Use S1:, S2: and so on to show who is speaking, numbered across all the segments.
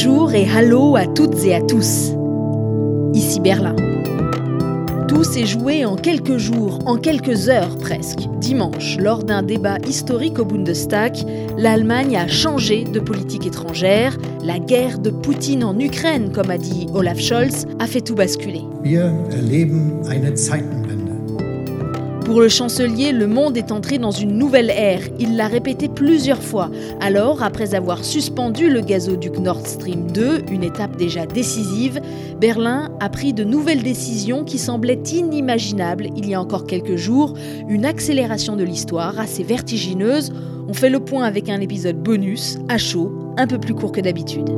S1: Bonjour et hallo à toutes et à tous. Ici Berlin. Tout s'est joué en quelques jours, en quelques heures presque. Dimanche, lors d'un débat historique au Bundestag, l'Allemagne a changé de politique étrangère. La guerre de Poutine en Ukraine, comme a dit Olaf Scholz, a fait tout basculer. Pour le chancelier, le monde est entré dans une nouvelle ère. Il l'a répété plusieurs fois. Alors, après avoir suspendu le gazoduc Nord Stream 2, une étape déjà décisive, Berlin a pris de nouvelles décisions qui semblaient inimaginables il y a encore quelques jours. Une accélération de l'histoire assez vertigineuse. On fait le point avec un épisode bonus, à chaud, un peu plus court que d'habitude.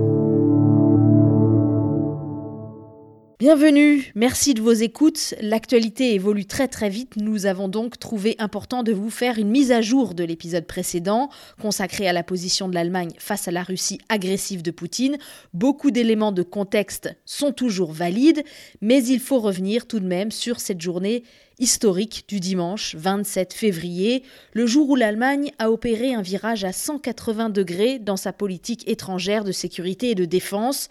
S1: Bienvenue, merci de vos écoutes. L'actualité évolue très très vite. Nous avons donc trouvé important de vous faire une mise à jour de l'épisode précédent, consacré à la position de l'Allemagne face à la Russie agressive de Poutine. Beaucoup d'éléments de contexte sont toujours valides, mais il faut revenir tout de même sur cette journée historique du dimanche 27 février, le jour où l'Allemagne a opéré un virage à 180 degrés dans sa politique étrangère de sécurité et de défense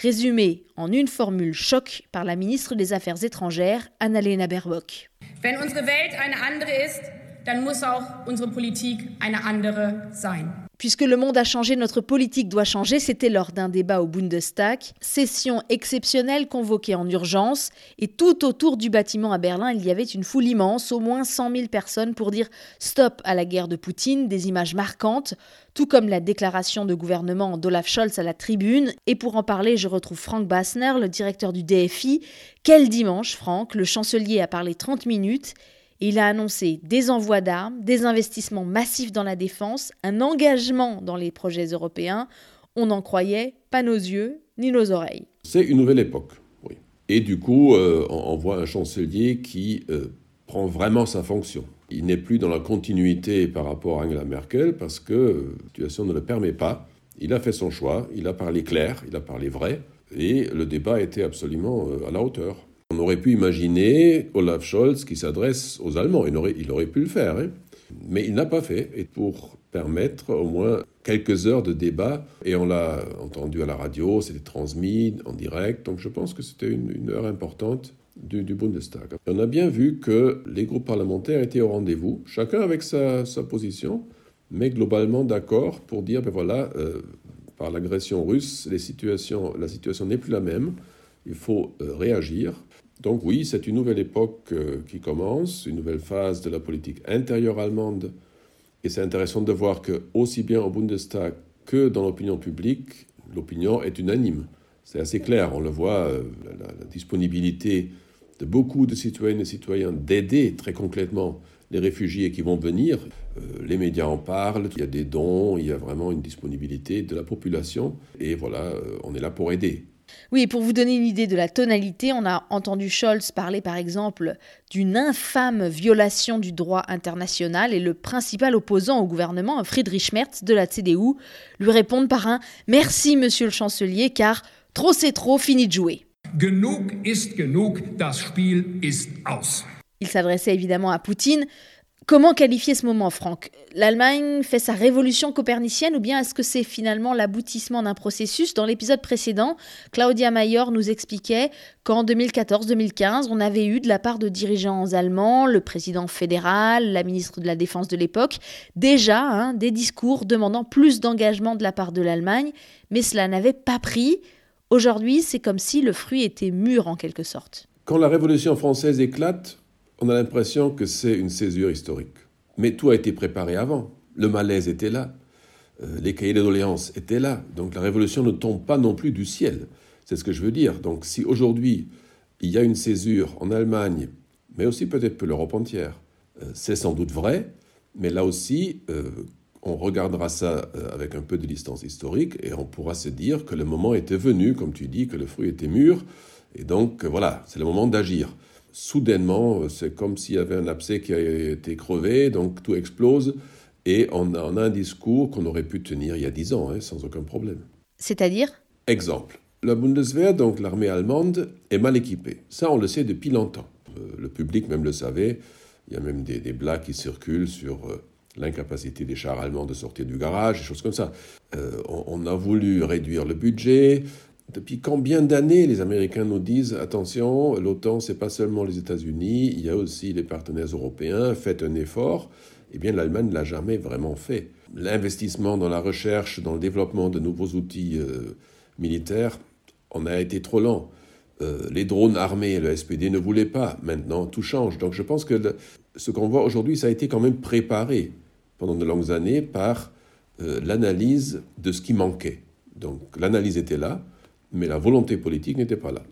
S1: résumé en une formule choc par la ministre des Affaires étrangères, Annalena Baerbock.
S2: Wenn unsere Welt eine andere ist, dann muss auch unsere Politik eine andere sein.
S1: Puisque le monde a changé, notre politique doit changer. C'était lors d'un débat au Bundestag, session exceptionnelle convoquée en urgence. Et tout autour du bâtiment à Berlin, il y avait une foule immense, au moins 100 000 personnes pour dire stop à la guerre de Poutine, des images marquantes, tout comme la déclaration de gouvernement d'Olaf Scholz à la tribune. Et pour en parler, je retrouve Frank Bassner, le directeur du DFI. Quel dimanche, Frank? Le chancelier a parlé 30 minutes. Il a annoncé des envois d'armes, des investissements massifs dans la défense, un engagement dans les projets européens. On n'en croyait pas nos yeux ni nos oreilles.
S3: C'est une nouvelle époque, oui. Et du coup, euh, on, voit un chancelier qui euh, prend vraiment sa fonction. Il n'est plus dans la continuité par rapport à Angela Merkel parce que euh, la situation ne le permet pas. Il a fait son choix, il a parlé clair, il a parlé vrai, et le débat était absolument à la hauteur. On aurait pu imaginer Olaf Scholz qui s'adresse aux Allemands. Il aurait, il aurait pu le faire, hein. mais il n'a pas fait. Et pour permettre au moins quelques heures de débat, et on l'a entendu à la radio, c'était transmis en direct, donc je pense que c'était une, heure importante du, Bundestag. on a bien vu que les groupes parlementaires étaient au rendez-vous, chacun avec sa, position, mais globalement d'accord pour dire, ben voilà, euh, par l'agression russe, la situation n'est plus la même, il faut euh, réagir. Donc oui, c'est une nouvelle époque euh, qui commence, une nouvelle phase de la politique intérieure allemande. Et c'est intéressant de voir que aussi bien au Bundestag que dans l'opinion publique, l'opinion est unanime. C'est assez clair, on le voit, euh, la, disponibilité de beaucoup de citoyennes et citoyens d'aider très concrètement les réfugiés qui vont venir. Les médias en parlent, il y a des dons, il y a vraiment une disponibilité de la population. Et voilà, on est là pour aider.
S1: Oui, pour vous donner une idée de la tonalité, on a entendu Scholz parler par exemple d'une infâme violation du droit international et le principal opposant au gouvernement, Friedrich Merz de la CDU, lui répondre par un Merci monsieur le chancelier car trop c'est trop, fini de jouer.
S4: Genug ist genug, das Spiel ist aus.
S1: Il s'adressait évidemment à Poutine. Comment qualifier ce moment, Franck? L'Allemagne fait sa révolution copernicienne ou bien est-ce que c'est finalement l'aboutissement d'un processus? Dans l'épisode précédent, Claudia Mayor nous expliquait qu'en 2014-2015, on avait eu de la part de dirigeants allemands, le président fédéral, la ministre de la Défense de l'époque, déjà hein, des discours demandant plus d'engagement de la part de l'Allemagne, mais cela n'avait pas pris. Aujourd'hui, c'est comme si le fruit était mûr en quelque sorte.
S3: Quand la Révolution française éclate, on a l'impression que c'est une césure historique. Mais tout a été préparé avant. Le malaise était là. Euh, les cahiers de doléances étaient là. Donc la révolution ne tombe pas non plus du ciel. C'est ce que je veux dire. Donc si aujourd'hui il y a une césure en Allemagne, mais aussi peut-être pour l'Europe entière, euh, c'est sans doute vrai. Mais là aussi, euh, on regardera ça avec un peu de distance historique et on pourra se dire que le moment était venu, comme tu dis, que le fruit était mûr. Et donc voilà, c'est le moment d'agir soudainement, c'est comme s'il y avait un abcès qui a été crevé, donc tout explose, et on a, un discours qu'on aurait pu tenir il y a dix ans, hein, sans aucun problème.
S1: C'est-à-dire?
S3: Exemple. La Bundeswehr, donc l'armée allemande, est mal équipée. Ça, on le sait depuis longtemps. Euh, le public même le savait. Il y a même des, blagues qui circulent sur euh, l'incapacité des chars allemands de sortir du garage, des choses comme ça. Euh, on, a voulu réduire le budget. Depuis combien d'années les Américains nous disent attention, l'OTAN, c'est pas seulement les États-Unis, il y a aussi les partenaires européens, faites un effort. Eh bien, l'Allemagne ne l'a jamais vraiment fait. L'investissement dans la recherche, dans le développement de nouveaux outils euh, militaires, on a été trop lent. Euh, les drones armés, le SPD ne voulait pas. Maintenant, tout change. Donc je pense que ce qu'on voit aujourd'hui, ça a été quand même préparé pendant de longues années par euh, l'analyse de ce qui manquait. Donc l'analyse était là, mais la volonté politique n'était pas là.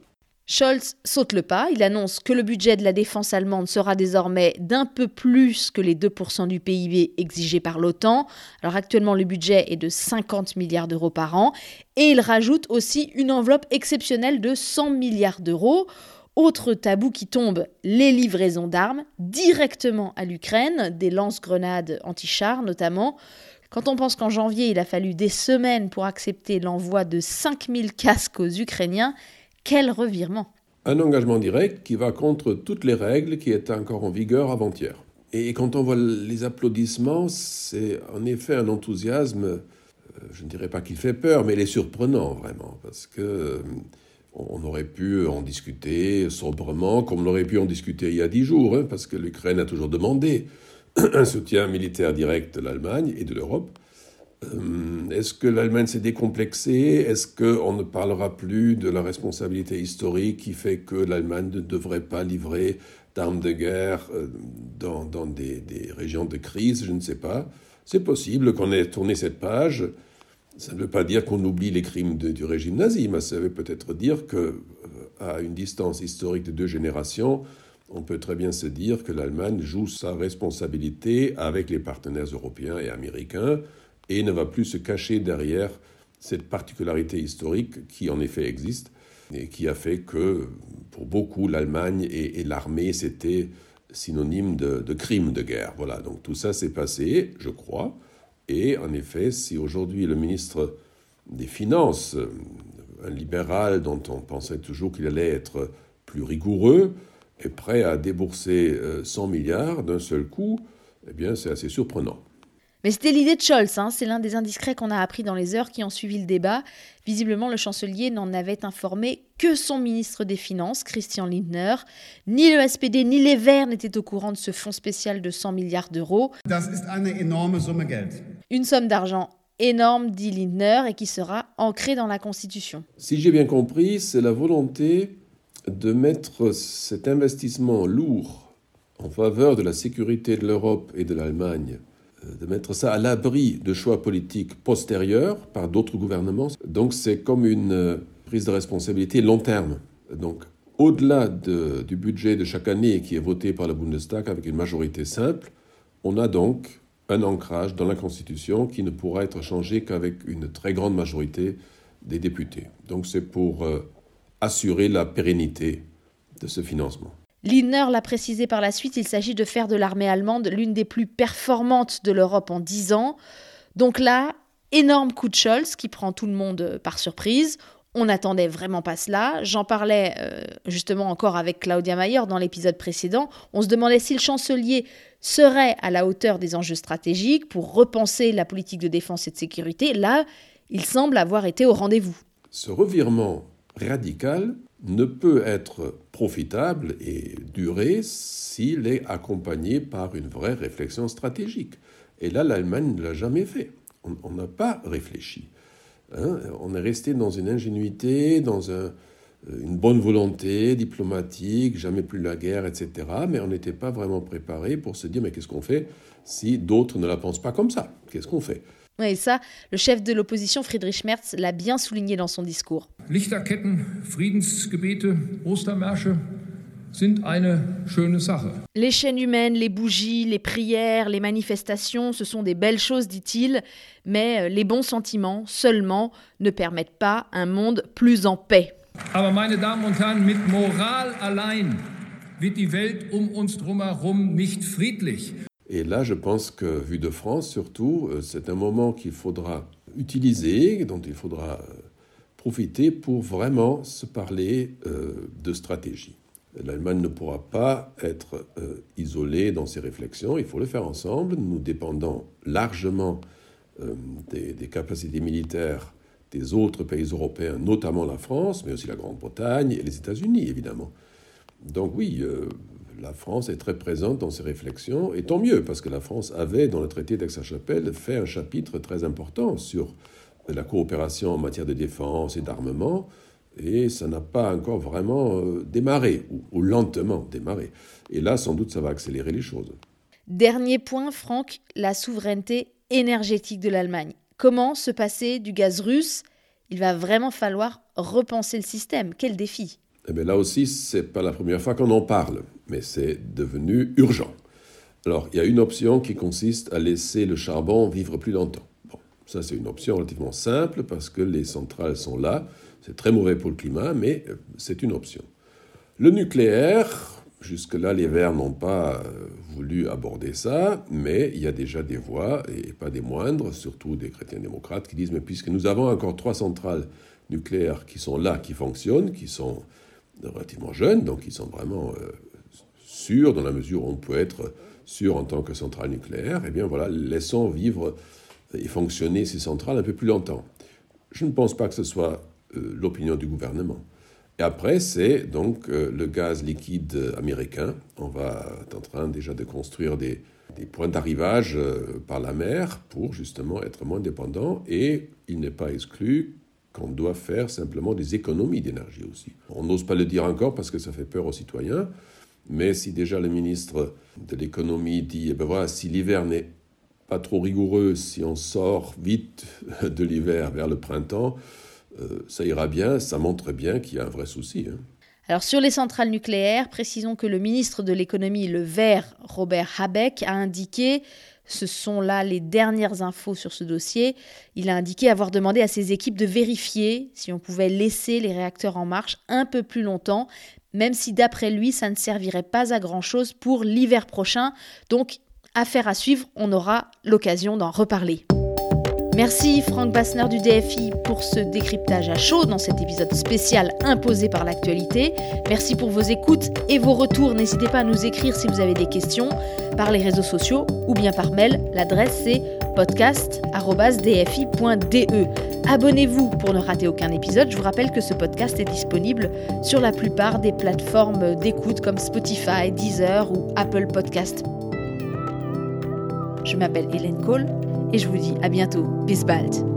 S1: Scholz saute le pas, il annonce que le budget de la défense allemande sera désormais d'un peu plus que les 2% du PIB exigés par l'OTAN. Alors actuellement le budget est de 50 milliards d'euros par an et il rajoute aussi une enveloppe exceptionnelle de 100 milliards d'euros. Autre tabou qui tombe, les livraisons d'armes directement à l'Ukraine, des lance-grenades anti-chars notamment. Quand on pense qu'en janvier, il a fallu des semaines pour accepter l'envoi de 5000 casques aux Ukrainiens, quel revirement
S3: Un engagement direct qui va contre toutes les règles qui étaient encore en vigueur avant-hier. Et quand on voit les applaudissements, c'est en effet un enthousiasme, euh, je ne dirais pas qu'il fait peur, mais il est surprenant vraiment, parce que euh, on aurait pu en discuter sobrement, comme on aurait pu en discuter il y a dix jours, hein, parce que l'Ukraine a toujours demandé un soutien militaire direct de l'Allemagne et de l'Europe. Euh, est-ce que l'Allemagne s'est décomplexée? Est-ce qu'on ne parlera plus de la responsabilité historique qui fait que l'Allemagne ne devrait pas livrer d'armes de guerre euh, dans, des, régions de crise? Je ne sais pas. C'est possible qu'on ait tourné cette page. Ça ne veut pas dire qu'on oublie les crimes du régime nazi, mais ça veut peut-être dire que, euh, à une distance historique de deux générations, on peut très bien se dire que l'Allemagne joue sa responsabilité avec les partenaires européens et américains et ne va plus se cacher derrière cette particularité historique qui en effet existe et qui a fait que pour beaucoup l'Allemagne et, l'armée c'était synonyme de, de crime de guerre. Voilà, donc tout ça s'est passé, je crois, et en effet, si aujourd'hui le ministre des Finances, un libéral dont on pensait toujours qu'il allait être plus rigoureux, est prêt à débourser 100 euh, milliards d'un seul coup, eh bien c'est assez surprenant.
S1: Mais c'était l'idée de Scholz, hein. c'est l'un des indiscrets qu'on a appris dans les heures qui ont suivi le débat. Visiblement, le chancelier n'en avait informé que son ministre des Finances, Christian Lindner. Ni le SPD ni les Verts n'étaient au courant de ce fonds spécial de 100 milliards d'euros. Une somme d'argent énorme, dit Lindner, et qui sera ancrée dans la Constitution.
S3: Si j'ai bien compris, c'est la volonté de mettre cet investissement lourd en faveur de la sécurité de l'Europe et de l'Allemagne euh, de mettre ça à l'abri de choix politiques postérieurs par d'autres gouvernements. Donc c'est comme une euh, prise de responsabilité long terme. Donc au-delà du budget de chaque année qui est voté par le Bundestag avec une majorité simple, on a donc un ancrage dans la Constitution qui ne pourra être changé qu'avec une très grande majorité des députés. Donc c'est pour euh, assurer la pérennité de ce financement.
S1: Lindner l'a précisé par la suite, il s'agit de faire de l'armée allemande l'une des plus performantes de l'Europe en 10 ans. Donc là, énorme coup de Scholz qui prend tout le monde euh, par surprise. On n'attendait vraiment pas cela. J'en parlais euh, justement encore avec Claudia Mayer dans l'épisode précédent. On se demandait si le chancelier serait à la hauteur des enjeux stratégiques pour repenser la politique de défense et de sécurité. Là, il semble avoir été au rendez-vous.
S3: Ce revirement radical ne peut être profitable et durer s'il est accompagné par une vraie réflexion stratégique. Et là, l'Allemagne ne l'a jamais fait. On n'a pas réfléchi. Hein. On est resté dans une ingénuité, dans une bonne volonté diplomatique, jamais plus la guerre, etc. Mais on n'était pas vraiment préparé pour se dire mais qu'est-ce qu'on fait si d'autres ne la pensent pas comme ça? Qu'est-ce qu'on fait?
S1: Et ça, le chef de l'opposition Friedrich Merz l'a bien souligné dans son discours.
S4: Lichterketten, Friedensgebete, Ostermärsche.
S1: Les chaînes humaines, les bougies, les prières, les manifestations, ce sont des belles choses, dit-il, mais euh, les bons sentiments seulement ne permettent pas un monde plus en paix.
S4: Aber meine Damen und Herren, mit Moral allein wird die Welt um uns drumherum nicht friedlich.
S3: Et là, je pense que, vu de France surtout, euh, c'est un moment qu'il faudra utiliser, dont il faudra euh, profiter pour vraiment se parler euh, de stratégie. L'Allemagne ne pourra pas être isolée dans ses réflexions, il faut le faire ensemble. Nous dépendons largement des, des, capacités militaires des autres pays européens, notamment la France, mais aussi la Grande-Bretagne et les États-Unis, évidemment. Donc oui, la France est très présente dans ces réflexions, et tant mieux, parce que la France avait, dans le traité d'Aix-la-Chapelle, fait un chapitre très important sur la coopération en matière de défense et d'armement, et ça n'a pas encore vraiment euh, démarré, ou, lentement démarré. Et là, sans doute, ça va accélérer les choses.
S1: Dernier point, Franck, la souveraineté énergétique de l'Allemagne. Comment se passer du gaz russe? Il va vraiment falloir repenser le système. Quel défi?
S3: Eh bien, Là aussi, ce n'est pas la première fois qu'on en parle, mais c'est devenu urgent. Alors, il y a une option qui consiste à laisser le charbon vivre plus longtemps. Bon, ça, c'est une option relativement simple parce que les centrales sont là. C'est très mauvais pour le climat, mais euh, c'est une option. Le nucléaire, Jusque-là, les Verts n'ont pas euh, voulu aborder ça, mais il y a déjà des voix, et pas des moindres, surtout des chrétiens démocrates, qui disent, mais puisque nous avons encore trois centrales nucléaires qui sont là, qui fonctionnent, qui sont relativement jeunes, donc qui sont vraiment euh, sûrs, dans la mesure où on peut être sûr en tant que centrale nucléaire, eh bien voilà, laissons vivre et fonctionner ces centrales un peu plus longtemps. Je ne pense pas que ce soit euh, l'opinion du gouvernement. Et après, c'est donc euh, le gaz liquide américain. On va être en train déjà de construire des, points d'arrivage par la mer pour justement être moins dépendant. Et il n'est pas exclu qu'on doit faire simplement des économies d'énergie aussi. On n'ose pas le dire encore parce que ça fait peur aux citoyens. Mais si déjà le ministre de l'économie dit, eh ben voilà, si l'hiver n'est pas trop rigoureux, si on sort vite de l'hiver vers le printemps, euh, ça ira bien, ça montre bien qu'il y a un vrai souci. Hein.
S1: Alors sur les centrales nucléaires, précisons que le ministre de l'économie, le vert Robert Habeck, a indiqué, ce sont là les dernières infos sur ce dossier, il a indiqué avoir demandé à ses équipes de vérifier si on pouvait laisser les réacteurs en marche un peu plus longtemps, même si d'après lui, ça ne servirait pas à grand-chose pour l'hiver prochain. Donc, affaire à suivre, on aura l'occasion d'en reparler. Merci Franck Bassner du DFI pour ce décryptage à chaud dans cet épisode spécial imposé par l'actualité. Merci pour vos écoutes et vos retours. N'hésitez pas à nous écrire si vous avez des questions par les réseaux sociaux ou bien par mail. L'adresse c'est podcast.dfi.de. Abonnez-vous pour ne rater aucun épisode. Je vous rappelle que ce podcast est disponible sur la plupart des plateformes d'écoute comme Spotify, Deezer ou Apple Podcast. Je m'appelle Hélène Cole et je vous dis à bientôt. Bis bald.